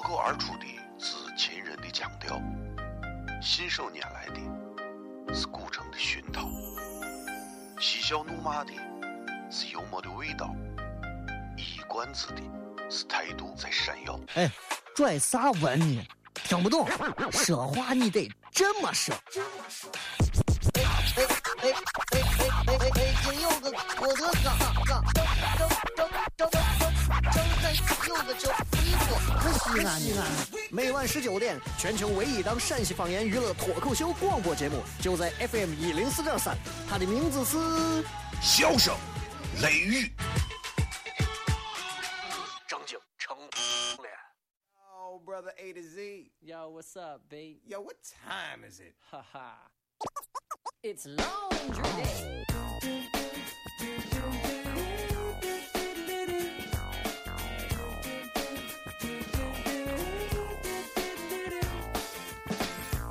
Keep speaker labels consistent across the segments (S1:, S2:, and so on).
S1: 脱口而出的是秦人的腔调，信手拈来的是古城的熏陶，嬉笑怒骂的是幽默的味道，一冠子的是态度在闪耀。
S2: 哎，拽啥文呢？听不懂，说话你得这么说。哎哎哎哎哎哎！北京有个郭德纲，纲正正正正正正有个叫李波，可西安？每晚十九点，全球唯一档陕西方言娱乐脱口秀广播节目，就在 FM 一零四点三，它的名字是《
S1: 笑声雷雨》。
S3: Oh, brother A to Z.
S4: Yo, what's up, B?
S3: Yo, what time is it?
S4: Haha. it's laundry day.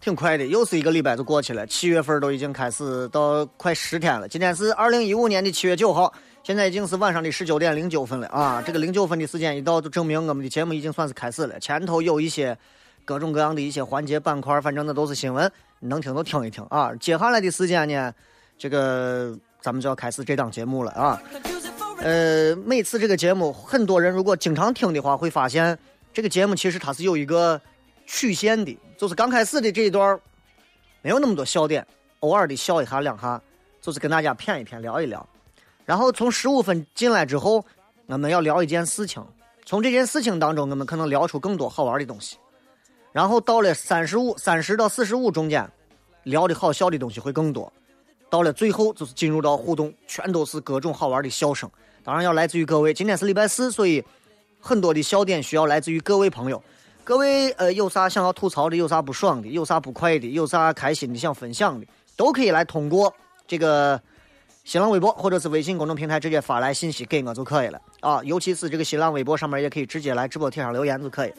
S2: 挺快的，又是一个礼拜就过去了，七月份都已经开始到快十天了。今天是二零一五年的七月九号，现在已经是晚上的十九点零九分了啊！这个零九分的时间一到，就证明我们的节目已经算是开始了。前头有一些各种各样的一些环节板块，反正那都是新闻，能听都听一听啊。接下来的时间呢，这个咱们就要开始这档节目了啊。呃，每次这个节目，很多人如果经常听的话，会发现这个节目其实它是有一个曲线的，就是刚开始的这一段没有那么多笑点，偶尔的笑一下两下，就是跟大家谝一谝，聊一聊。然后从十五分进来之后，我们要聊一件事情，从这件事情当中，我们可能聊出更多好玩的东西。然后到了三十五、三十到四十五中间，聊的好笑的东西会更多。到了最后就是进入到互动，全都是各种好玩的笑声。当然要来自于各位。今天是礼拜四，所以很多的笑点需要来自于各位朋友。各位呃，有啥想要吐槽的，有啥不爽的，有啥不快的，有啥开心的想分享的，都可以来通过这个新浪微博或者是微信公众平台直接发来信息给我就可以了。啊。尤其是这个新浪微博上面也可以直接来直播贴上留言就可以。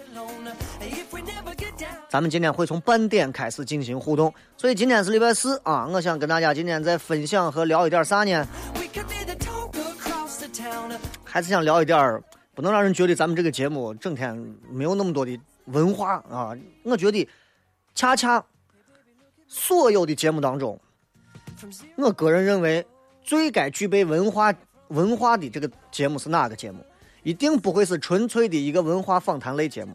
S2: 咱们今天会从半点开始进行互动，所以今天是礼拜四啊，我想跟大家今天再分享和聊一点啥呢？还是想聊一点，不能让人觉得咱们这个节目整天没有那么多的文化啊。我觉得，恰恰所有的节目当中，我个人认为最该具备文化文化的这个节目是哪个节目？一定不会是纯粹的一个文化访谈类节目。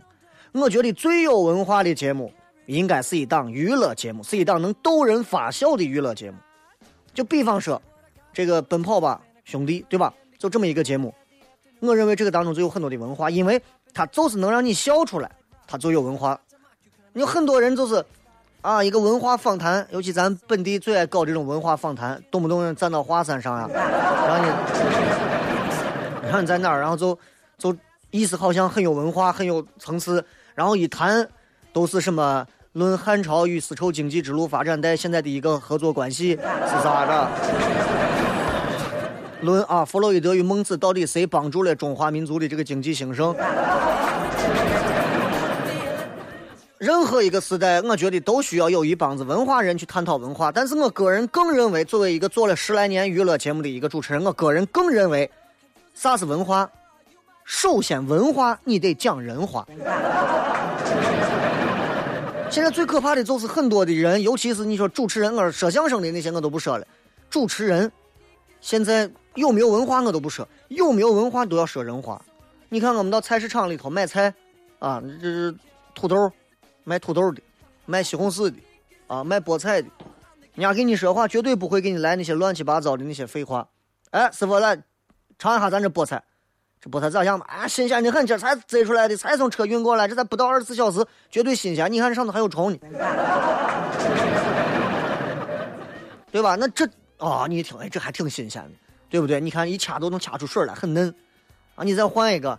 S2: 我觉得最有文化的节目应该是一档娱乐节目，是一档能逗人发笑的娱乐节目。就比方说，这个《奔跑吧兄弟》，对吧？就这么一个节目，我认为这个当中就有很多的文化，因为它就是能让你笑出来，它就有文化。有很多人就是啊，一个文化访谈，尤其咱本地最爱搞这种文化访谈，动不动站到华山上呀，然后你，然后你在那儿，然后就就意思好像很有文化、很有层次，然后一谈都是什么论汉朝与丝绸经济之路发展带现在的一个合作关系是咋着？论啊，弗洛伊德与孟子到底谁帮助了中华民族的这个经济兴盛？任何一个时代，我觉得都需要有一帮子文化人去探讨文化。但是我个人更认为，作为一个做了十来年娱乐节目的一个主持人，我个人更认为，啥是文化？首先，文化你得讲人话。现在最可怕的就是很多的人，尤其是你说主持人，我说相声的那些我都不说了。主持人现在有没有文化我都不说，有没有文化都要说人话。你看我们到菜市场里头买菜，啊，这是土豆，卖土豆的，卖西红柿的，啊，卖菠菜的，人家跟你说话绝对不会给你来那些乱七八糟的那些废话。哎，师傅来尝一下咱这菠菜，这菠菜咋样嘛？啊，新鲜的很，今儿才摘出来的，才从车运过来，这才不到二十四小时，绝对新鲜。你看这上头还有虫呢，对吧？那这啊、你一听，哎，这还挺新鲜的，对不对？你看一掐都能掐出水来，很嫩啊。你再换一个，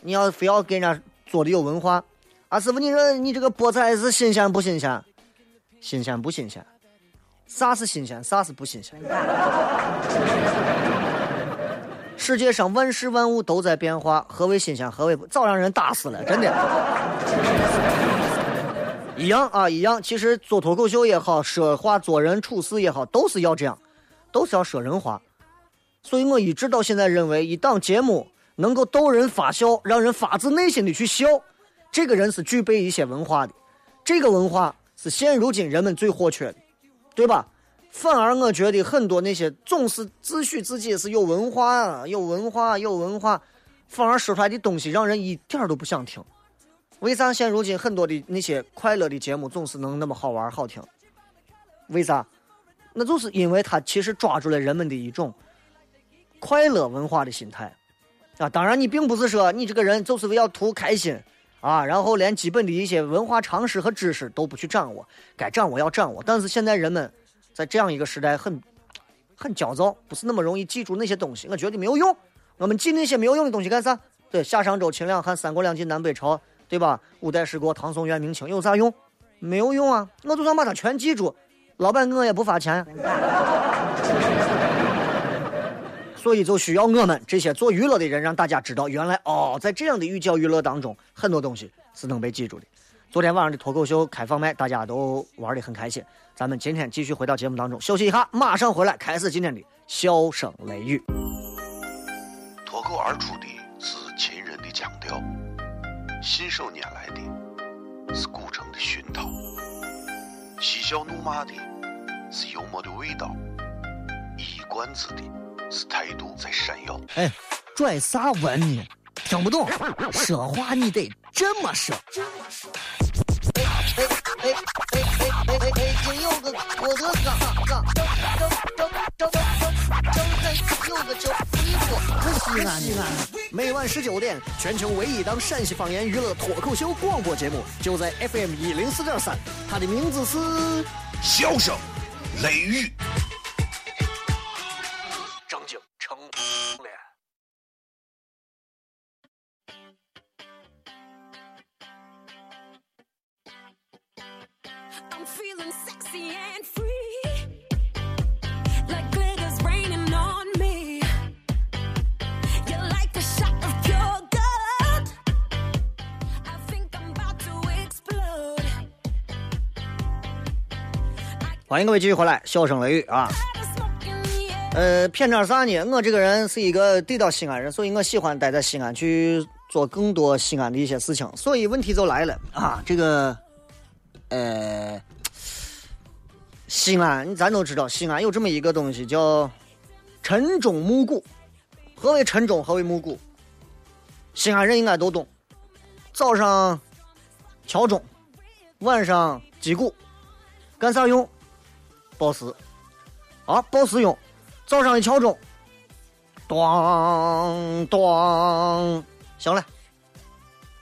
S2: 你要非要给人家做的有文化，啊，师傅，你说你这个菠菜是新鲜不新鲜？新鲜不新鲜？啥是新鲜？啥是不新鲜？世界上万事万物都在变化，何为新鲜？何为不？早让人打死了，真的。一样啊，一样。其实做脱口秀也好，说话做人处事也好，都是要这样，都是要说人话。所以我一直到现在认为，一档节目能够逗人发笑，让人发自内心的去笑，这个人是具备一些文化的。这个文化是现如今人们最火缺的，对吧？反而我觉得很多那些总是自诩自己是有文化啊、有文化、有文化，反而说出来的东西让人一点都不想听。为啥现如今很多的那些快乐的节目总是能那么好玩好听？为啥？那就是因为他其实抓住了人们的一种快乐文化的心态啊。当然，你并不是说你这个人就是为了图开心啊，然后连基本的一些文化常识和知识都不去掌握，该掌握要掌握。但是现在人们。在这样一个时代，很很焦躁，不是那么容易记住那些东西。我觉得没有用。我们记那些没有用的东西干啥？对，夏商周、秦两汉、三国两晋南北朝，对吧？五代十国、唐宋元明清，有啥用？没有用啊！我就算把它全记住。老板，我也不发钱。所以就需要我们这些做娱乐的人，让大家知道，原来哦，在这样的寓教于乐当中，很多东西是能被记住的。昨天晚上的脱口秀开放麦，大家都玩的很开心。咱们今天继续回到节目当中，休息一下，马上回来开始今天的笑声雷雨。
S1: 脱口而出的是秦人的腔调，信手拈来的是古城的熏陶，嬉笑怒骂的是幽默的味道，一冠子的是态度在闪耀。
S2: 哎，拽啥文呢？听不懂，说话你得这么说。哎哎哎哎哎哎哎！有个郭德纲，张张张张张张张有个叫李波，西安西安。每晚十九点，全球唯一档陕西方言娱乐脱口秀广播节目，就在 FM 一零四点三。它的名字是《
S1: 笑声雷雨》。
S2: 欢迎各位继续回来，笑声雷雨啊。呃，偏点啥呢？我这个人是一个地道西安人，所以我喜欢待在西安去做更多西安的一些事情。所以问题就来了啊，这个，呃，西安，咱都知道，西安有这么一个东西叫晨钟暮鼓。何为晨钟？何为暮鼓？西安人应该都懂。早上敲钟，晚上击鼓，干啥用？报时，啊，报时用。早上一敲钟，咚咚，行了，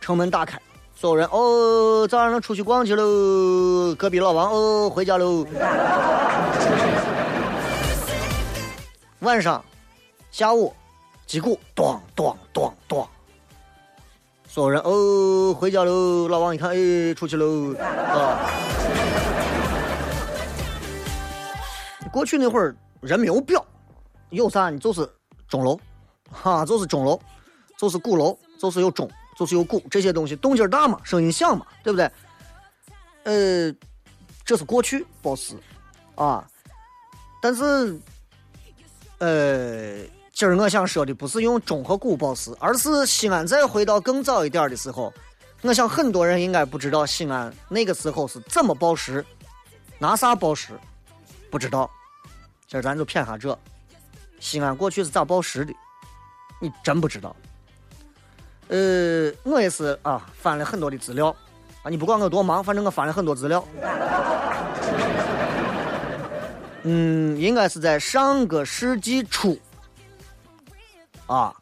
S2: 城门打开，所有人哦，早上出去逛去喽。隔壁老王哦，回家喽。晚上，下午，击鼓，咚咚咚咚，所有人哦，回家喽。老王一看，哎，出去喽，啊。过去那会儿人没有表，有啥呢？就是钟楼，哈，就是钟楼，就是鼓楼，就是有钟，就是有鼓，这些东西动静大嘛，声音响嘛，对不对？呃，这是过去报时啊，但是，呃，今儿我想说的不是用钟和鼓报时，而是西安再回到更早一点的时候，我想很多人应该不知道西安那个时候是怎么报时，拿啥报时，不知道。今儿咱就谝下这，西安过去是咋报时的？你真不知道？呃，我也是啊，翻了很多的资料啊。你不管我多忙，反正我翻了很多资料。嗯，应该是在上个世纪初啊，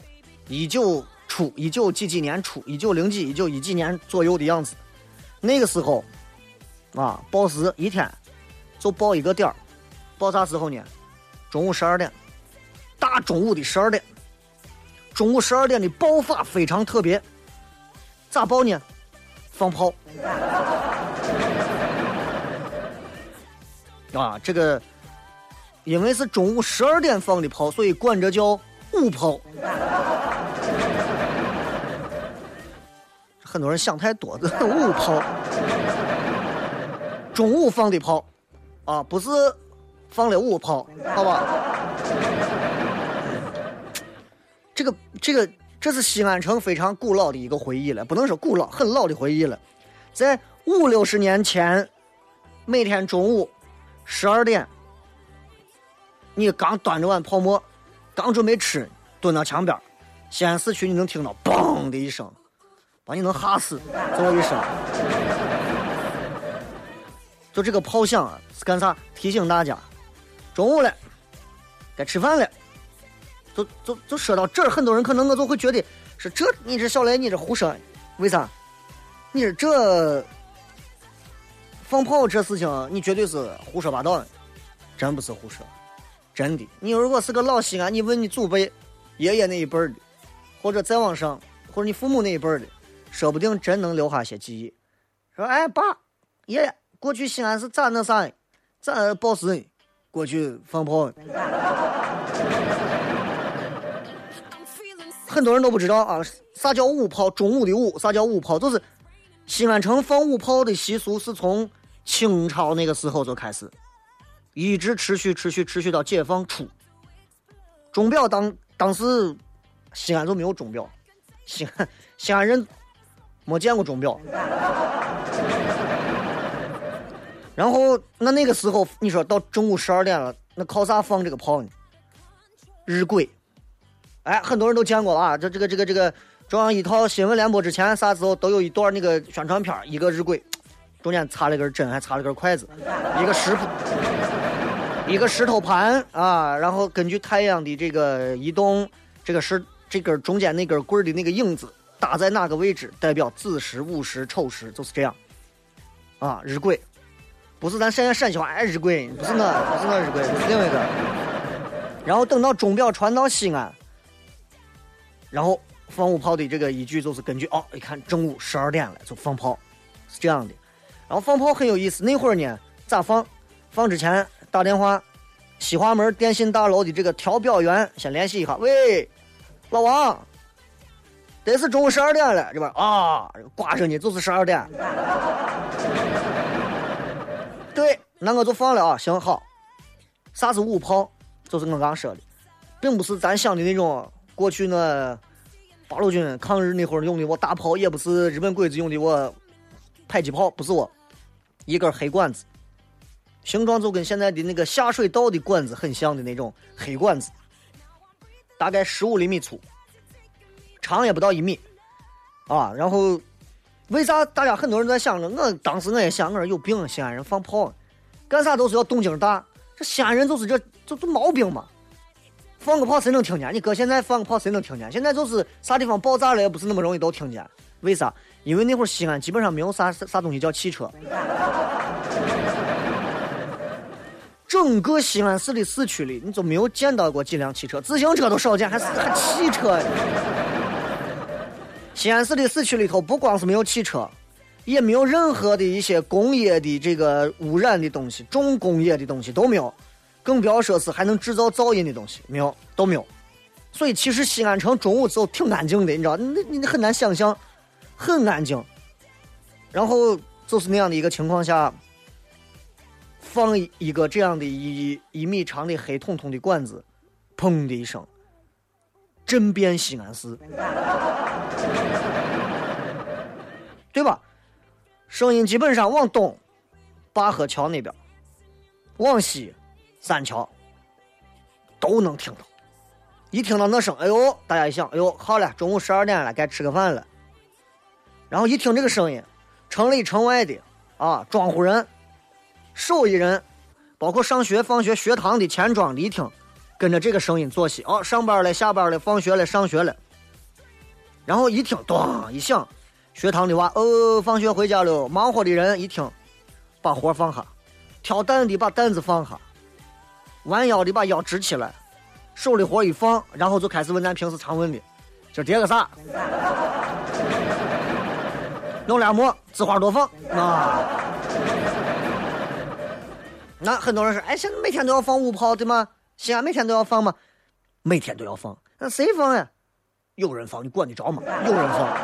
S2: 一九初，一九几几年初，一九零几，一九一几年左右的样子。那个时候啊，报时一天就报一个点儿，报啥时候呢？中午十二点，大中午的十二点，中午十二点的爆发非常特别，咋爆呢？放炮。啊，这个因为是中午十二点放的炮，所以管这叫午炮。很多人想太多，这午炮，中午放的炮，啊，不是放了五炮，好吧？这个这个，这是西安城非常古老的一个回忆了，不能说古老，很老的回忆了。在五六十年前，每天中午十二点，你刚端着碗泡馍，刚准备吃，蹲到墙边，西安市区你能听到“嘣”的一声。把你能吓死！这一声，就这个炮响啊，是干啥？提醒大家，中午了，该吃饭了。就就就说到这儿，很多人可能我就会觉得是这，你这小雷，你这胡说，为啥？你是这放炮这事情，你绝对是胡说八道，真不是胡说，真的。你如果是个老西安，你问你祖辈、爷爷那一辈的，或者再往上，或者你父母那一辈的。说不定真能留下些记忆。说，哎，爸，爷爷，过去西安是咋那啥的？咋报时？过去放炮。很多人都不知道啊，啥叫午炮？中午的午，啥叫午炮？就是西安城放午炮的习俗是从清朝那个时候就开始，一直持续、持续、持续到解放初。钟表当当时西安就没有钟表，西安西安人。没见过钟表，然后那那个时候，你说到中午十二点了，那靠啥放这个炮呢？日晷，哎，很多人都见过了啊！这这个这个这个中央一套新闻联播之前，啥时候都有一段那个宣传片一个日晷，中间插了根针，还插了根筷子，一个石，一个石头盘啊，然后根据太阳的这个移动，这个石这根中间那根棍的那个影子。打在哪个位置，代表子时、午时、丑时，就是这样。啊，日晷，不是咱现在陕西话，哎，日晷，不是那，不是那日晷，是另外一个。然后等到钟表传到西安，然后放五炮的这个依据就是根据哦，一看正午十二点了就放炮，是这样的。然后放炮很有意思，那会儿呢咋放？放之前打电话，西华门电信大楼的这个调表员先联系一下，喂，老王。得是中午十二点了，这吧？啊，挂上呢，就是十二点。对，那我就放了啊。行好。啥是五炮？就是我刚说的，并不是咱想的那种过去那八路军抗日那会儿用的我大炮，也不是日本鬼子用的我迫击炮，不是我，一根黑管子，形状就跟现在的那个下水道的管子很像的那种黑管子，大概十五厘米粗。长也不到一米，啊，然后为啥大家很多人在想着？我当时我也想，我说有病，西安人放炮，干啥都是要动静大。这西安人就是这，就就毛病嘛。放个炮谁能听见？你搁现在放个炮谁能听见？现在就是啥地方爆炸了也不是那么容易都听见。为啥？因为那会儿西安基本上没有啥啥东西叫汽车，整个西安市的市区里你就没有见到过几辆汽车，自行车都少见，还还汽车。西安市的市区里头，不光是没有汽车，也没有任何的一些工业的这个污染的东西，重工业的东西都没有，更不要说是还能制造噪音的东西，没有，都没有。所以其实西安城中午时候挺安静的，你知道，你你很难想象，很安静。然后就是那样的一个情况下，放一个这样的一一米长的黑彤彤的管子，砰的一声。震遍西安市，对吧？声音基本上往东，灞河桥那边；往西，三桥都能听到。一听到那声，哎呦，大家一想，哎呦，好了，中午十二点了，该吃个饭了。然后一听这个声音，城里城外的啊，庄户人、手艺人，包括上学放学学堂的钱庄的，一听。跟着这个声音作息哦，上班了，下班了，放学了，上学了。然后一听，咚一响，学堂的娃哦，放学回家了。忙活的人一听，把活放下，挑担的把担子放下，弯腰的把腰直起来，手里活一放，然后就开始问咱平时常问的：今儿叠个啥？弄俩馍，字花多放啊。那很多人说，哎，现在每天都要放五炮，对吗？西安每天都要放吗？每天都要放，那谁放呀？有人放，你管得着吗？有人放，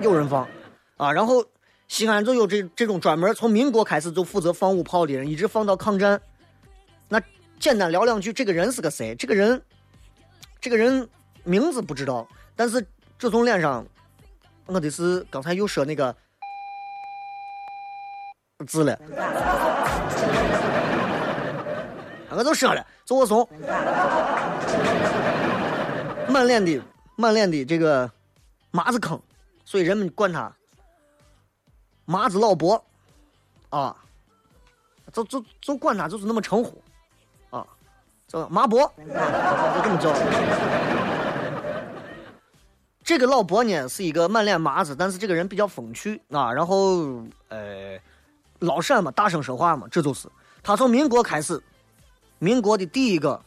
S2: 有人放，啊，然后西安就有这这种专门从民国开始就负责放五炮的人，一直放到抗战。那简单聊两句，这个人是个谁？这个人，这个人名字不知道，但是这从脸上，我的是刚才又说那个字了，我就说了，周我怂。满脸的满脸的这个麻子坑，所以人们管他麻子老伯啊，就就就管他就是那么称呼啊，叫麻伯，就这么叫。这个老伯呢是一个满脸麻子，但是这个人比较风趣啊，然后呃老陕嘛，大声说话嘛，这就是他从民国开始，民国的第一个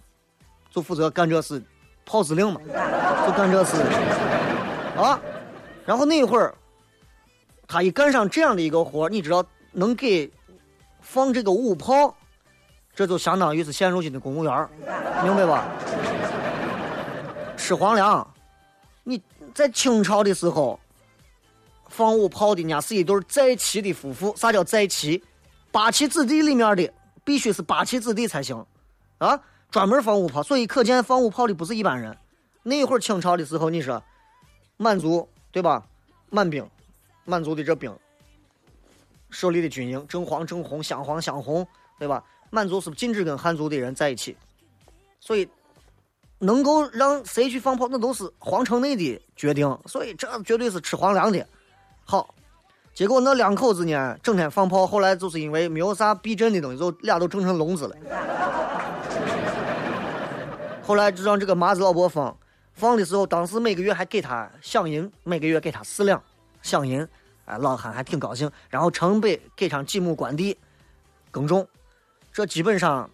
S2: 就负责干这事。炮司令嘛，就干这事啊。然后那会儿，他一干上这样的一个活你知道能给放这个五炮，这就相当于是现如今的公务员明白吧？吃皇粮，你在清朝的时候放五炮的，人家是一对在旗的夫妇。啥叫在旗？八旗子弟里面的必须是八旗子弟才行啊。专门放五炮，所以可见放五炮的不是一般人。那会儿清朝的时候，你说满族对吧？满兵，满族的这兵，设立的军营正黄正红，镶黄镶红，对吧？满族是禁止跟汉族的人在一起，所以能够让谁去放炮，那都是皇城内的决定。所以这绝对是吃皇粮的。好，结果那两口子呢，整天放炮，后来就是因为没有啥避震的东西，就俩都整成聋子了。后来就让这个麻子老伯放，放的时候，当时每个月还给他饷银，每个月给他四两饷银，哎，老汉还挺高兴。然后城北给上几亩官地耕种，这基本上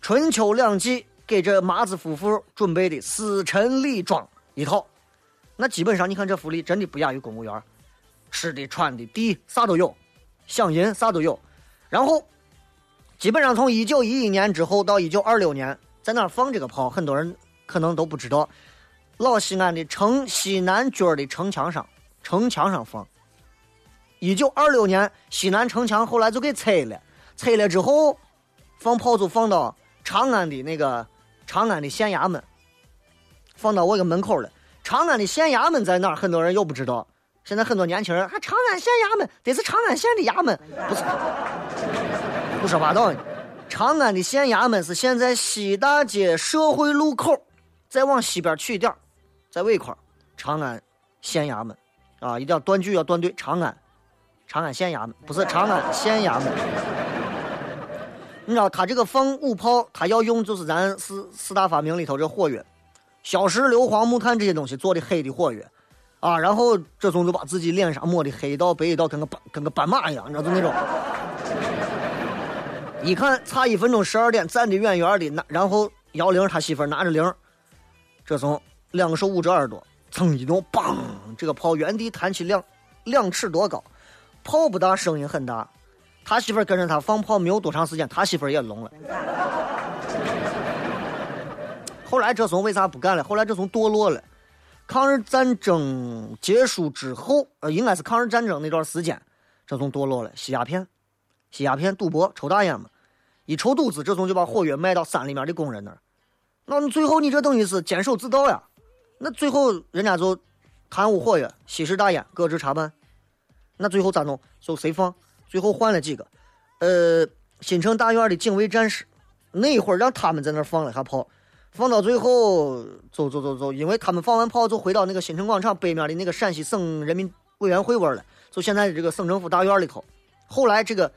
S2: 春秋两季给这麻子夫妇准备的司晨礼装一套。那基本上你看这福利真的不亚于公务员，吃的穿的地啥都有，饷银啥都有。然后基本上从一九一一年之后到一九二六年。在哪放这个炮？很多人可能都不知道。老西安的城西南角的城墙上，城墙上放。一九二六年，西南城墙后来就给拆了，拆了之后，放炮就放到长安的那个长安的县衙门，放到我个门口了。长安的县衙门在哪儿？很多人又不知道。现在很多年轻人还长安县衙门，得是长安县的衙门，不是？胡说八道呢。长安的县衙门是现在西大街社会路口，再往西边去一点，在尾块，长安县衙门，啊，一定要断句要断对，长安，长安县衙门不是长安县衙门。你知道他这个放五炮，他要用就是咱四四大发明里头这火药，硝石硫磺木炭这些东西做的黑的火药，啊，然后这种就把自己脸上抹的黑一道白一道跟个斑跟个斑马一样，你知道就那种。一看差一分钟十二点，站的远远的，那然后摇铃，他媳妇拿着铃，这从两个手捂着耳朵，噌一动，梆，这个炮原地弹起两两尺多高，炮不大，声音很大。他媳妇跟着他放炮没有多长时间，他媳妇也聋了。后来这怂为啥不干了？后来这怂堕落了。抗日战争结束之后，呃，应该是抗日战争那段时间，这怂堕落了，吸鸦片。吸鸦片、赌博、抽大烟嘛，一抽肚子，这种就把火药卖到山里面的工人那儿。那你最后你这等于是监守自盗呀？那最后人家就贪污火药、吸食大烟、搁置查办。那最后咋弄？就谁放？最后换了几个，呃，新城大院的警卫战士，那会儿让他们在那儿放了下炮，放到最后走走走走，因为他们放完炮就回到那个新城广场北面的那个陕西省人民委员会玩了，就现在这个省政府大院里头。后来这个。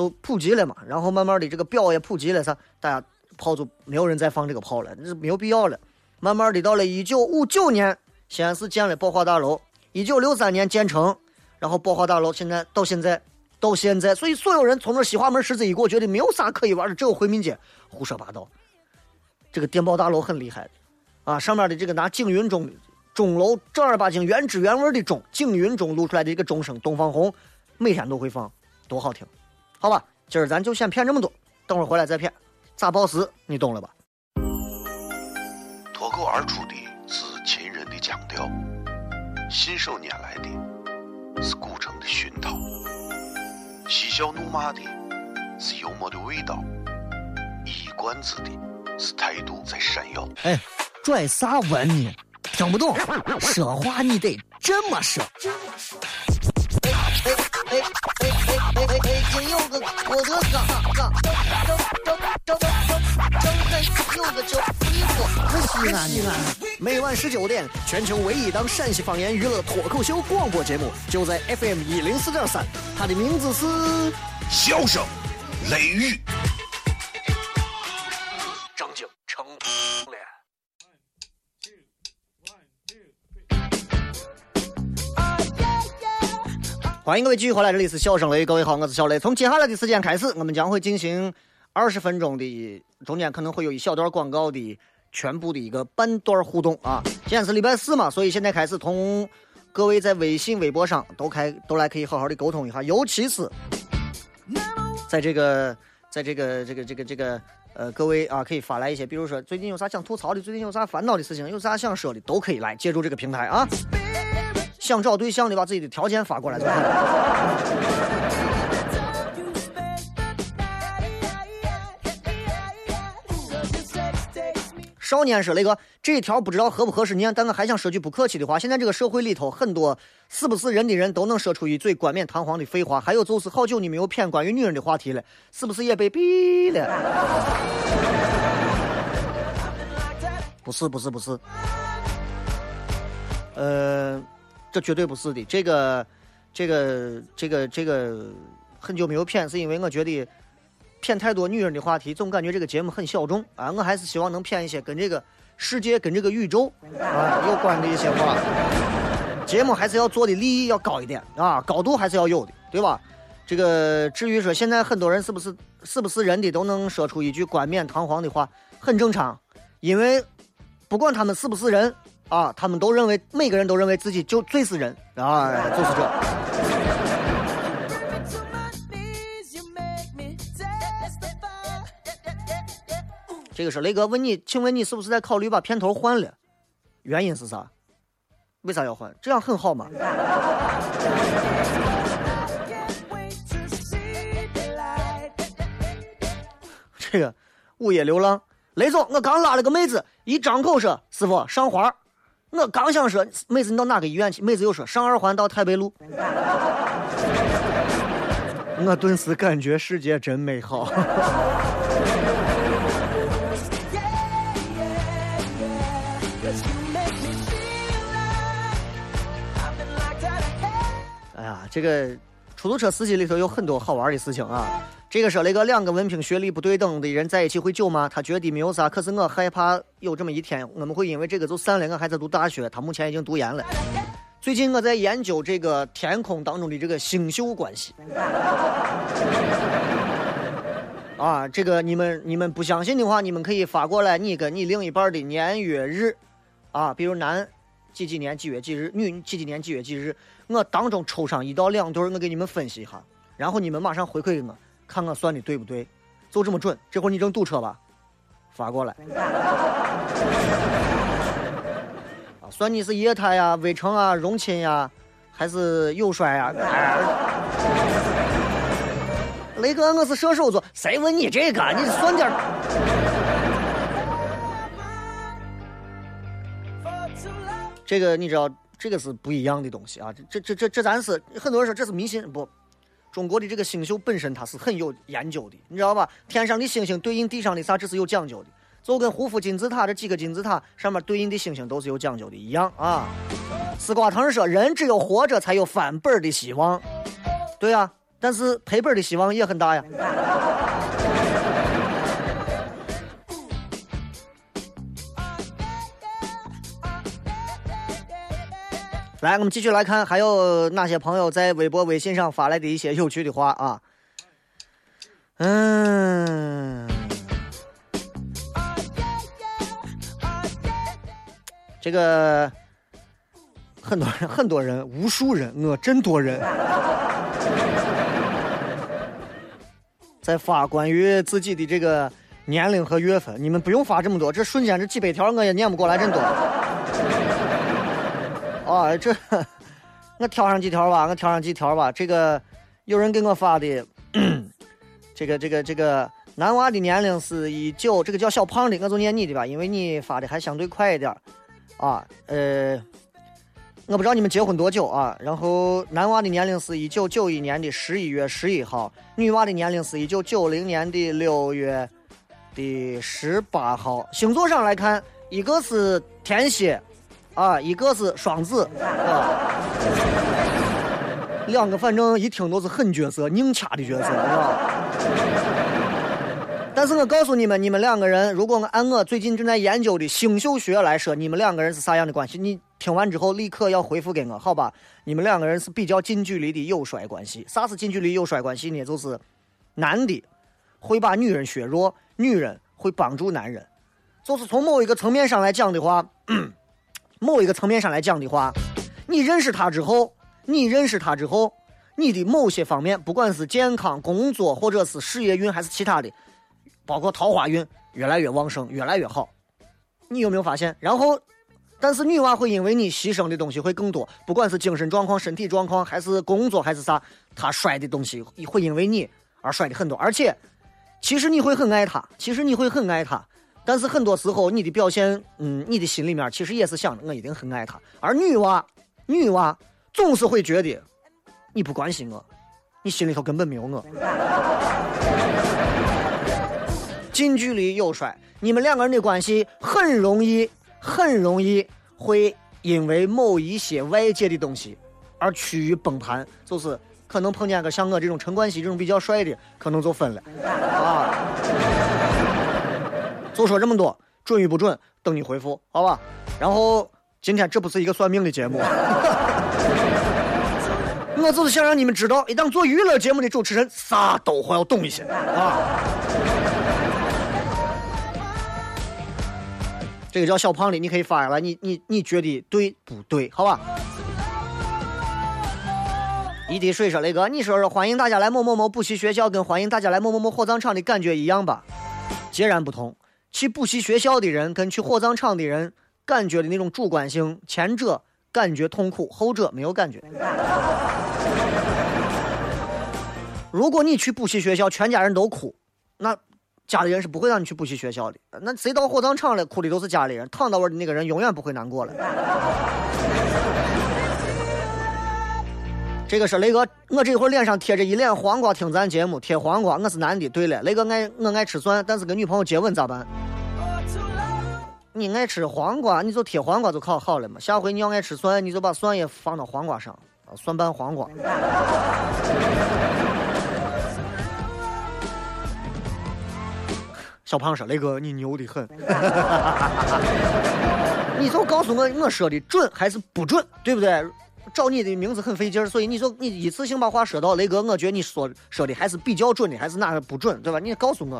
S2: 就普及了嘛，然后慢慢的这个表也普及了，啥大家炮就没有人再放这个炮了，那是没有必要了。慢慢的到了一九五九年，西安市建了宝华大楼，一九六三年建成，然后宝华大楼现在到现在到现在，所以所有人从那西华门十字一过，觉得没有啥可以玩的，只有回民街，胡说八道。这个电报大楼很厉害，啊，上面的这个拿景云钟钟楼正儿八经原汁原味的钟，景云钟录出来的一个钟声，东方红，每天都会放，多好听。好吧，今儿咱就先骗这么多，等会儿回来再骗。咋报时你懂了吧？
S1: 脱口而出的是秦人的腔调，信手拈来的是古城的熏陶，嬉笑怒骂的是幽默的味道，一冠子的是态度在闪耀。
S2: 哎，拽啥文呢？听不懂，说话你得这么说。哎哎哎哎哎哎哎！北京有个郭德纲，纲张张张张张张开有个叫李波，西安西安。每晚十九点，全球唯一档陕西方言娱乐脱口秀广播节目，就在 FM 一零四点三，它的名字是
S1: 笑声雷雨，
S2: 欢迎各位继续回来，这里是笑声雷，各位好，我是小雷。从接下来的时间开始，我们将会进行二十分钟的，中间可能会有一小段广告的全部的一个半段互动啊。今天是礼拜四嘛，所以现在开始同各位在微信、微博上都开都来可以好好的沟通一下，尤其是在这个在这个这个这个这个呃各位啊，可以发来一些，比如说最近有啥想吐槽的，最近有啥烦恼的事情，有啥想说的，都可以来借助这个平台啊。想找对象的，把自己的条件发过来。少年说：“那个，这一条不知道合不合适念，但我还想说句不客气的话。现在这个社会里头，很多是不是人的人都能说出一嘴冠冕堂皇的废话。还有就是，好久你没有骗关于女人的话题了，是不是也被毙了？不是，不是，不是。呃。”这绝对不是的，这个，这个，这个，这个很久没有骗，是因为我觉得骗太多女人的话题，总感觉这个节目很小众啊。我还是希望能骗一些跟这个世界、跟这个宇宙啊有关的一些话。节目还是要做的利益要高一点啊，高度还是要有的，对吧？这个至于说现在很多人是不是是不是人的都能说出一句冠冕堂皇的话，很正常，因为不管他们是不是人。啊，他们都认为每个人都认为自己就最是人啊，就是这。这个是雷哥问你，请问你是不是在考虑把片头换了？原因是啥？为啥要换？这样很好嘛。这个午夜流浪，雷总，我刚拉了个妹子，一张口说师傅上环。我刚想说，妹子你到哪个医院去？妹子又说上二环到太北路。我顿时感觉世界真美好。哎呀，这个出租车司机里头有很多好玩的事情啊。这个说那个两个文凭学历不对等的人在一起会久吗？他觉得没有啥，可是我害怕有这么一天，我们会因为这个就散了。我还在读大学，他目前已经读研了。最近我在研究这个天空当中的这个星宿关系。啊，这个你们你们不相信的话，你们可以发过来你跟你另一半的年月日，啊，比如男几几年几月几日，女几几年几月几日，我当中抽上一到两对，我给你们分析一下，然后你们马上回馈给我。看我算的对不对，就这么准。这会儿你正堵车吧？发过来。啊，算你是液态呀、微成啊、熔亲呀，还是有衰呀？雷哥，我是射手座，谁问你这个？你算点。这个你知道，这个是不一样的东西啊！这这这这咱是很多人说这是迷信不？中国的这个星宿本身它是很有研究的，你知道吧？天上的星星对应地上的啥，这是有讲究的。就跟胡夫金字塔这几个金字塔上面对应的星星都是有讲究的一样啊。丝瓜藤说，人只有活着才有翻本的希望。对啊，但是赔本的希望也很大呀。来，我们继续来看，还有哪些朋友在微博、微信上发来的一些有趣的话啊？嗯，这个很多人，很多人，无数人，我真多人，在发关于自己的这个年龄和月份，你们不用发这么多，这瞬间这几百条我也念不过来，真多。啊，这我挑上几条吧，我挑上几条吧。这个有人给我发的，这个这个这个男娃的年龄是一九，这个叫小胖的，我就念你的吧，因为你发的还相对快一点啊。呃，我不知道你们结婚多久啊。然后男娃的年龄是一九九一年的十一月十一号，女娃的年龄是一九九零年的六月的十八号。星座上来看，一个是天蝎。啊，一个是双子，啊，两个反正一听都是狠角色，拧掐的角色，是吧？但是我告诉你们，你们两个人，如果按我最近正在研究的星宿学来说，你们两个人是啥样的关系？你听完之后立刻要回复给我，好吧？你们两个人是比较近距离的友衰关系。啥是近距离友衰关系呢？就是男的会把女人削弱，女人会帮助男人。就是从某一个层面上来讲的话。某一个层面上来讲的话，你认识他之后，你认识他之后，你的某些方面，不管是健康、工作，或者是事业运，还是其他的，包括桃花运，越来越旺盛，越来越好。你有没有发现？然后，但是女娃会因为你牺牲的东西会更多，不管是精神状况、身体状况，还是工作，还是啥，她摔的东西会因为你而摔的很多。而且，其实你会很爱她，其实你会很爱她。但是很多时候，你的表现，嗯，你的心里面其实也是想着我一定很爱他。而女娃，女娃总是会觉得你不关心我，你心里头根本没有我。近距离友帅，你们两个人的关系很容易，很容易会因为某一些外界的东西而趋于崩盘，就是可能碰见个像我这种陈冠希这种比较帅的，可能就分了啊。就说这么多，准与不准，等你回复，好吧？然后今天这不是一个算命的节目，我就是想让你们知道，一档做娱乐节目的主持人啥都会要懂一些啊。这个叫小胖的，你可以发下来，你你你觉得对不对？好吧？一滴水说：“雷哥，你说说，欢迎大家来某某某补习学校，跟欢迎大家来某某某火葬场的感觉一样吧？截然不同。”去补习学校的人跟去火葬场的人感觉的那种主观性，前者感觉痛苦，后者没有感觉。如果你去补习学校，全家人都哭，那家里人是不会让你去补习学校的。那谁到火葬场了，哭的都是家里人，躺到位的那个人永远不会难过了。这个是雷哥，我这会儿脸上贴着一脸黄瓜，听咱节目贴黄瓜。我是男的。对了，雷哥爱我爱吃蒜，但是跟女朋友接吻咋办？你爱吃黄瓜，你就贴黄瓜就烤好了嘛。下回你要爱吃蒜，你就把蒜也放到黄瓜上，蒜拌黄瓜。小胖说：“雷哥，你牛的很。你就告诉我，我说的准还是不准，对不对？”找你的名字很费劲儿，所以你说你一次性把话说到雷哥，我觉得你说说的还是比较准的，还是哪个不准，对吧？你告诉我，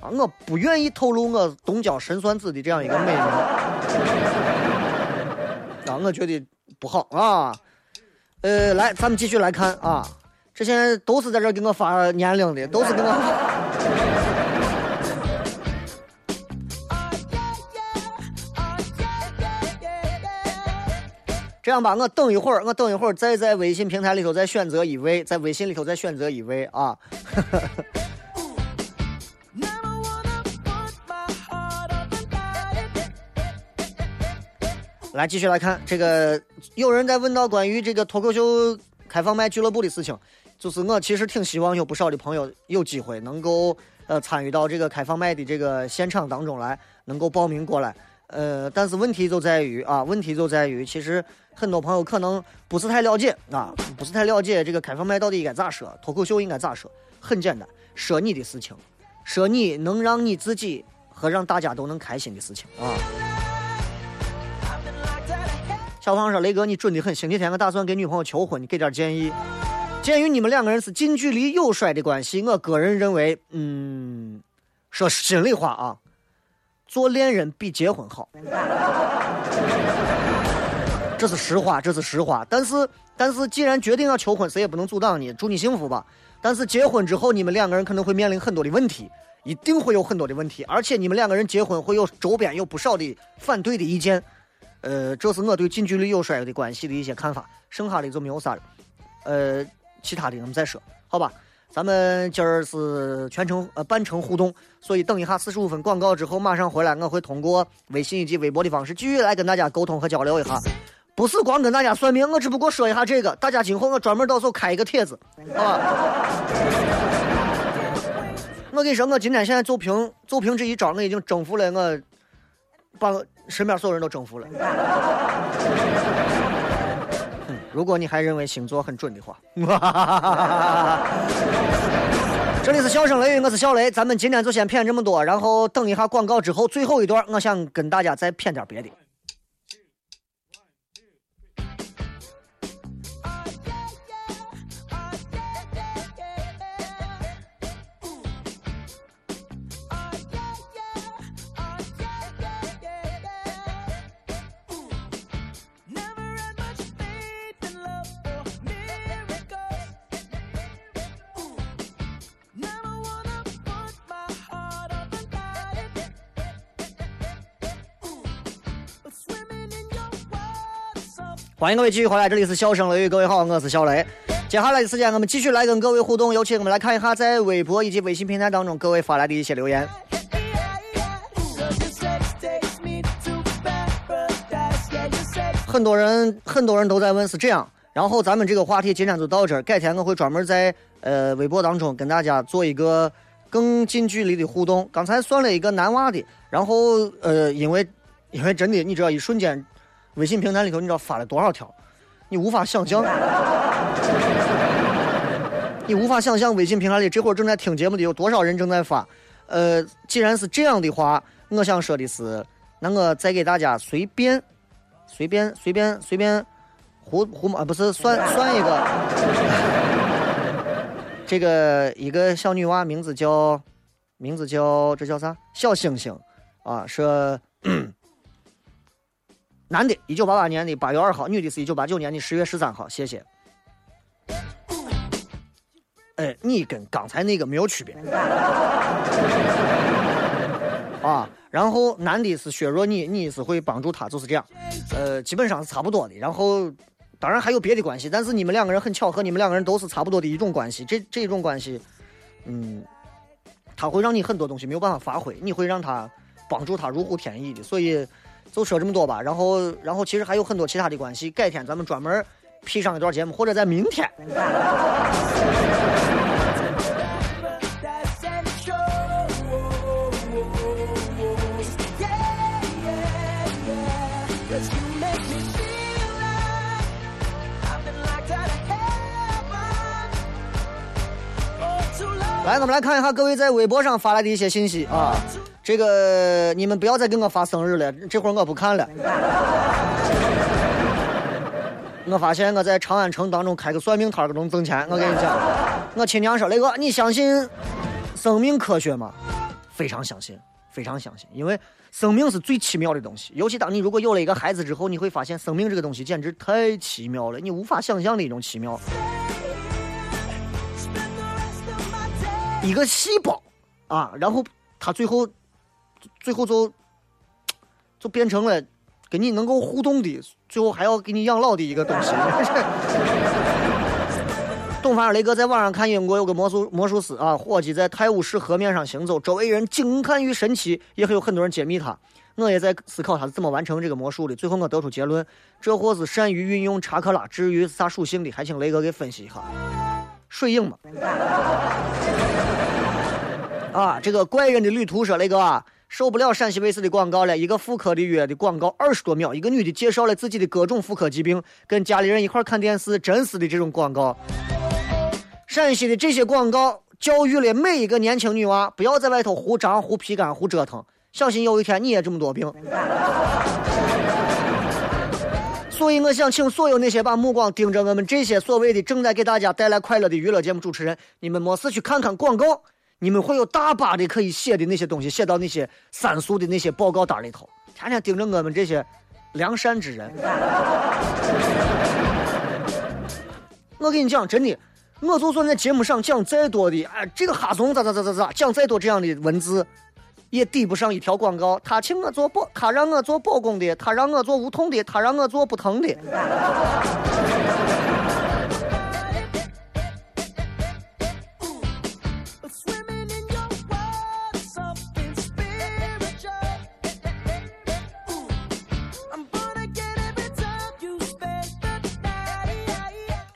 S2: 啊，我不愿意透露我东郊神算子的这样一个美名，啊，我觉得不好啊。呃，来，咱们继续来看啊，这些都是在这给我发年龄的，都是给我。这样吧，我等一会儿，我等一会儿再在微信平台里头再选择一位，在微信里头再选择一位啊。来，继续来看这个，有人在问到关于这个脱口秀开放麦俱乐部的事情，就是我其实挺希望有不少的朋友有机会能够呃参与到这个开放麦的这个现场当中来，能够报名过来。呃，但是问题就在于啊，问题就在于，其实很多朋友可能不是太了解啊，不是太了解这个开放麦到底应该咋说，脱口秀应该咋说。很简单，说你的事情，说你能让你自己和让大家都能开心的事情啊。小胖说：“雷哥，你准的很。星期天我打算给女朋友求婚，你给点建议。鉴于你们两个人是近距离友衰的关系，我个人认为，嗯，说心里话啊。”做恋人比结婚好，这是实话，这是实话。但是，但是，既然决定要求婚，谁也不能阻挡你。祝你幸福吧。但是结婚之后，你们两个人可能会面临很多的问题，一定会有很多的问题，而且你们两个人结婚会有周边有不少的反对的意见。呃，这是我对近距离有甩的关系的一些看法，剩下的就没有啥了。呃，其他的我们再说，好吧？咱们今儿是全程呃半程互动，所以等一下四十五分广告之后马上回来，我会通过微信以及微博的方式继续来跟大家沟通和交流一下。不是光跟大家算命，我只不过说一下这个，大家今后我专门到时候开一个帖子，好 吧？我跟你说，我今天现在就凭就凭这一招，我已经征服了我，把身边所有人都征服了。如果你还认为星座很准的话，这里是笑声雷雨，我是小雷，咱们今天就先骗这么多，然后等一下广告之后最后一段，我想跟大家再骗点别的。欢迎各位继续回来，这里是笑声雷雨，各位好，我是小雷。接下来的时间，我们继续来跟各位互动，有请我们来看一下在微博以及微信平台当中各位发来的一些留言。很多人很多人都在问是这样，然后咱们这个话题今天就到这儿，改天我会专门在呃微博当中跟大家做一个更近距离的互动。刚才算了一个男娃的，然后呃因为因为真的你知道一瞬间，微信平台里头你知道发了多少条，你无法想象。你无法想象微信平台里这会儿正在听节目的有多少人正在发。呃，既然是这样的话，我想说的是，那我再给大家随便、随便、随便、随便胡胡啊，不是算 算一个，这个一个小女娃名字叫名字叫这叫啥？小星星啊，是男的，一九八八年的八月二号，女的是一九八九年的十月十三号。谢谢。哎，你跟刚才那个没有区别 啊。然后男的是削弱你，你是会帮助他，就是这样。呃，基本上是差不多的。然后当然还有别的关系，但是你们两个人很巧合，你们两个人都是差不多的一种关系。这这种关系，嗯，他会让你很多东西没有办法发挥，你会让他帮助他如虎添翼的。所以就说这么多吧，然后然后其实还有很多其他的关系，改天咱们专门 p 上一段节目，或者在明天。来，我们来看一下各位在微博上发来的一些信息啊。这个你们不要再给我发生日了，这会儿我不看了。我发现我在长安城当中开个算命摊儿能挣钱。我跟你讲，我亲娘说：“雷哥，你相信生命科学吗？”非常相信，非常相信，因为生命是最奇妙的东西。尤其当你如果有了一个孩子之后，你会发现生命这个东西简直太奇妙了，你无法想象的一种奇妙。一个细胞啊，然后它最后最后就就变成了跟你能够互动的，最后还要给你养老的一个东西。东方雷哥在网上看英国有个魔术魔术师啊，伙计在泰晤士河面上行走，周围人惊叹于神奇，也会有很多人揭秘他。我也在思考他是怎么完成这个魔术的。最后我得出结论，这货是善于运用查克拉。至于啥属性的，还请雷哥给分析一下。水影嘛。啊，这个怪人的旅途说，雷哥啊，受不了陕西卫视的广告了，一个妇科的药的广告二十多秒，一个女的介绍了自己的各种妇科疾病，跟家里人一块看电视，真实的这种广告。陕西的这些广告教育了每一个年轻女娃，不要在外头胡张、胡皮干、胡折腾，小心有一天你也这么多病。所以我想请所有那些把目光盯着我们这些所谓的正在给大家带来快乐的娱乐节目主持人，你们没事去看看广告，你们会有大把的可以写的那些东西，写到那些三俗的那些报告单里头，天天盯着我们这些良善之人。我跟你讲，真的，我就算在节目上讲再多的，哎，这个哈怂咋咋咋咋咋，讲再多这样的文字，也抵不上一条广告。他请我做保，他让我做保工的，他让我做无痛的，他让我做不疼的。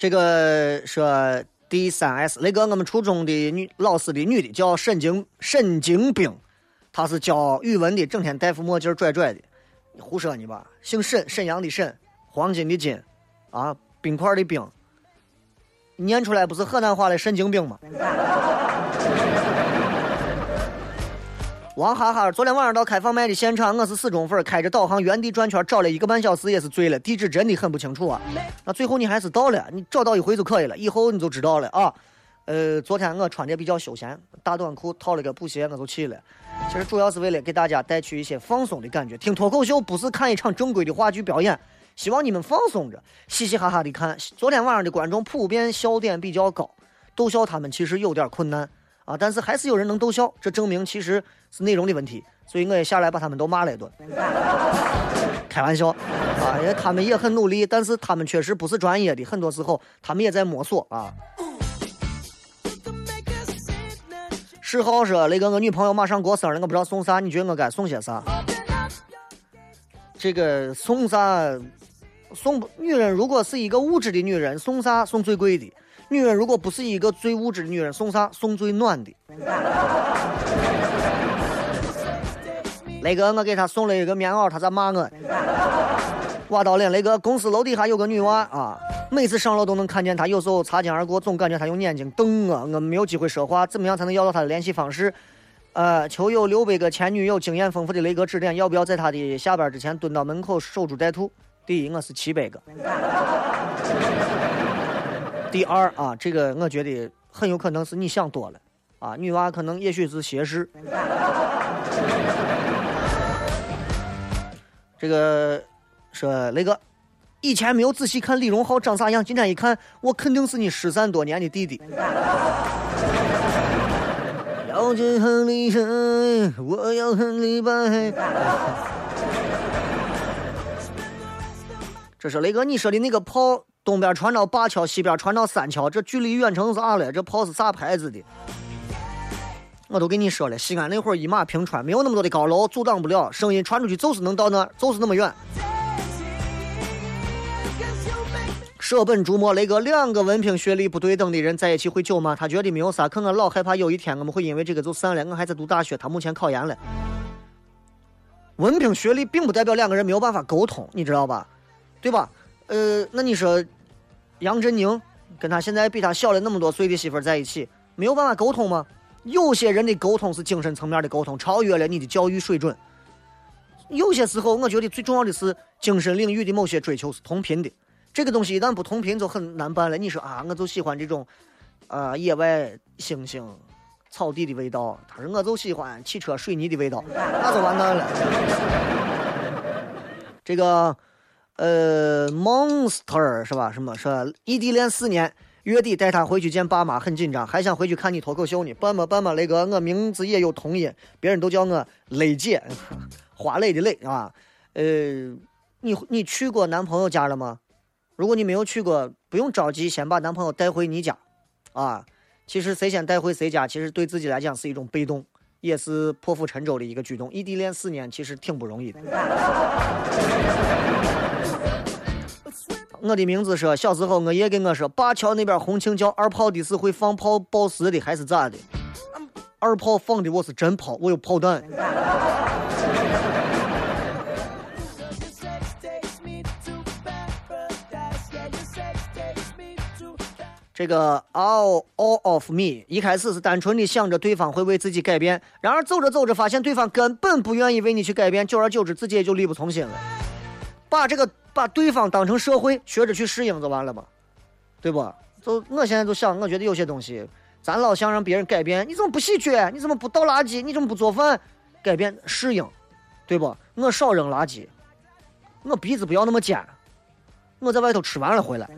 S2: 这个说第三 S，那个我们初中的女老师的女的叫沈经沈经冰，她是教语文的，整天戴副墨镜拽拽的。胡说你吧？姓沈，沈阳的沈，黄金的金，啊，冰块的冰，念出来不是河南话的神经病吗？王哈哈，昨天晚上到开放麦的现场，我是死忠粉，开着导航原地转圈找了一个半小时，也是醉了，地址真的很不清楚啊。那最后你还是到了，你找到一回就可以了，以后你就知道了啊。呃，昨天我穿的比较休闲，大短裤套了个布鞋，我就去了。其实主要是为了给大家带去一些放松的感觉。听脱口秀不是看一场正规的话剧表演，希望你们放松着，嘻嘻哈哈的看。昨天晚上的观众普遍笑点比较高，逗笑他们其实有点困难啊，但是还是有人能逗笑，这证明其实是内容的问题。所以我也下来把他们都骂了一顿。开玩笑啊，因为他们也很努力，但是他们确实不是专业的，很多时候他们也在摸索啊。十号说那个我女朋友马上过生日，我不知道送啥，你觉得我该送些啥？这个送啥？送不女人如果是一个物质的女人，送啥？送最贵的。女人如果不是一个最物质的女人，送啥？送最暖的。雷哥，我给他送了一个棉袄，他咋骂我？挖到脸，雷哥，公司楼底下有个女娃啊，每次上楼都能看见她，有时候擦肩而过，总感觉她用眼睛瞪我，我没有机会说话，怎么样才能要到她的联系方式？呃，求有六百个前女友经验丰富的雷哥指点，要不要在她的下班之前蹲到门口守株待兔？第一，我是七百个。第二啊，这个我觉得很有可能是你想多了啊，女娃可能也许是斜视。这个说雷哥，以前没有仔细看李荣浩长啥样，今天一看，我肯定是你失散多年的弟弟。要去很离身，我要很离白。这是雷哥你说的那个炮，东边传到灞桥，西边传到三桥，这距离远程是啥了？这炮是啥牌子的？我都跟你说了，西安那会儿一马平川，没有那么多的高楼，阻挡不了，声音传出去就是能到那儿，就是那么远。舍本逐末，雷哥，两个文凭学历不对等的人在一起会久吗？他觉得没有啥，可我老害怕有一天我们会因为这个就散了。我还在读大学，他目前考研了。文凭学历并不代表两个人没有办法沟通，你知道吧？对吧？呃，那你说杨振宁跟他现在比他小了那么多岁的媳妇儿在一起，没有办法沟通吗？有些人的沟通是精神层面的沟通，超越了你的教育水准。有些时候，我觉得最重要的是精神领域的某些追求是同频的。这个东西一旦不同频，就很难办了。你说啊，我就喜欢这种，啊、野外星星、草地的味道。他说我就喜欢汽车水泥的味道，那就完蛋了。这个，呃，Monster 是吧？什么说异地恋四年，月底带他回去见爸妈，很紧张，还想回去看你脱口秀呢。办吧办吧，雷哥，我名字也有同音，别人都叫我雷姐，花蕾 的蕾啊。呃，你你去过男朋友家了吗？如果你没有去过，不用着急，先把男朋友带回你家，啊，其实谁先带回谁家，其实对自己来讲是一种被动，也是破釜沉舟的一个举动。异地恋四年其实挺不容易的。我的名字说，小时候我爷跟我说，灞桥那边红庆叫二炮的是会放炮爆石的，还是咋的？二炮放的我是真炮，我有炮弹。这个 all all of me 一开始是单纯的想着对方会为自己改变，然而走着走着发现对方根本不愿意为你去改变，久而久之自己也就力不从心了。把这个把对方当成社会，学着去适应就完了嘛，对不？就我现在就想，我觉得有些东西，咱老想让别人改变，你怎么不洗脚？你怎么不倒垃圾？你怎么不做饭？改变适应，对不？我少扔垃圾，我鼻子不要那么尖，我在外头吃完了回来。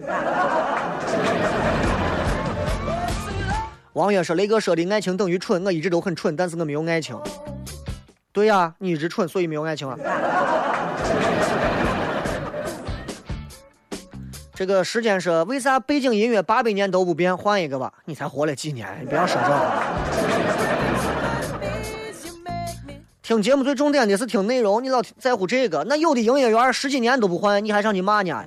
S2: 王月说：“雷哥说的爱情等于蠢，我一直都很蠢，但是我没有爱情。”对呀，你一直蠢，所以没有爱情啊。这个时间说，为啥背景音乐八百年都不变？换一个吧，你才活了几年？你不要说这话。听节目最重点的是听内容，你老在乎这个？那有的营业员十几年都不换，你还上去骂呢？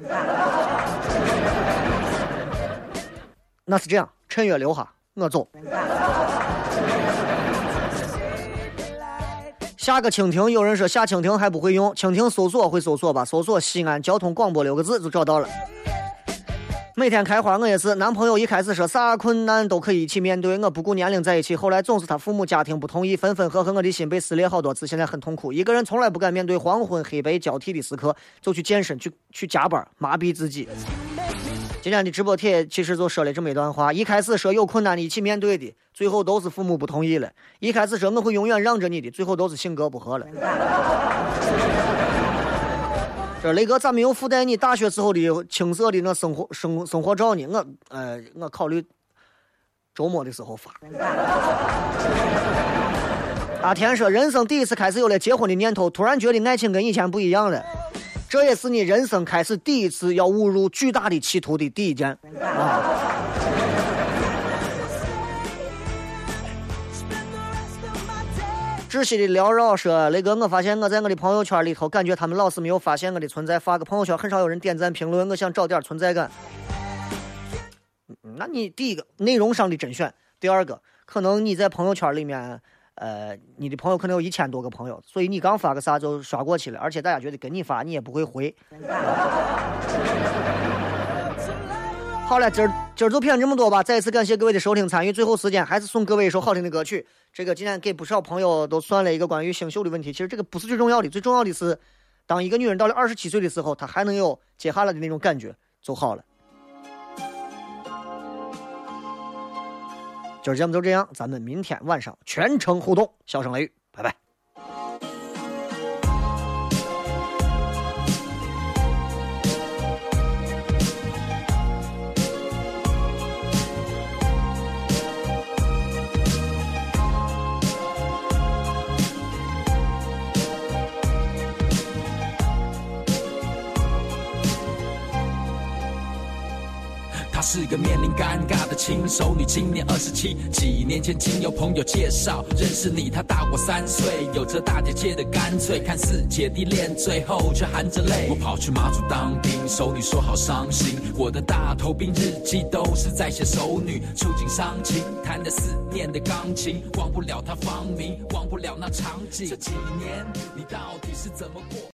S2: 那是这样，趁月留下，我走。下个蜻蜓，有人说下蜻蜓还不会用，蜻蜓搜索会搜索吧？搜索西安交通广播六个字就找到了。每天开花，我也是。男朋友一开始说啥困难都可以一起面对，我不顾年龄在一起。后来总是他父母家庭不同意，分分合合，我的心被撕裂好多次，现在很痛苦。一个人从来不敢面对黄昏黑白交替的时刻，就去健身，去去加班，麻痹自己。今天的直播帖其实就说了这么一段话：一开始说有困难的一起面对的，最后都是父母不同意了；一开始说我会永远让着你的，最后都是性格不合了。这雷哥咋没有附带你大学时候的青涩的那生活生生活照呢？我呃，我考虑周末的时候发。阿田说，人生第一次开始有了结婚的念头，突然觉得爱情跟以前不一样了。这也是你人生开始第一次要误入巨大的歧途的第一件啊。窒息的缭绕说：“雷哥，我发现我在我的朋友圈里头，感觉他们老是没有发现我的存在。发个朋友圈，很少有人点赞评论。我想找点存在感。那你第一个内容上的甄选，第二个可能你在朋友圈里面，呃，你的朋友可能有一千多个朋友，所以你刚发个啥就刷过去了，而且大家觉得跟你发，你也不会回。好了，今儿今儿就骗这么多吧。再次感谢各位的收听参与。最后时间还是送各位一首好听的歌曲。这个今天给不少朋友都算了一个关于星宿的问题。其实这个不是最重要的，最重要的是，当一个女人到了二十七岁的时候，她还能有接下来的那种感觉就好了。今儿节目就这样，咱们明天晚上全程互动，笑声雷雨，拜拜。
S5: 是个面临尴尬的轻熟女，今年二十七。几年前经由朋友介绍认识你，她大我三岁，有着大姐姐的干脆，看似姐弟恋，最后却含着泪。我跑去马祖当兵，熟女说好伤心。我的大头兵日记都是在写熟女，触景伤情，弹着思念的钢琴，忘不了她芳名，忘不了那场景。这几年你到底是怎么过？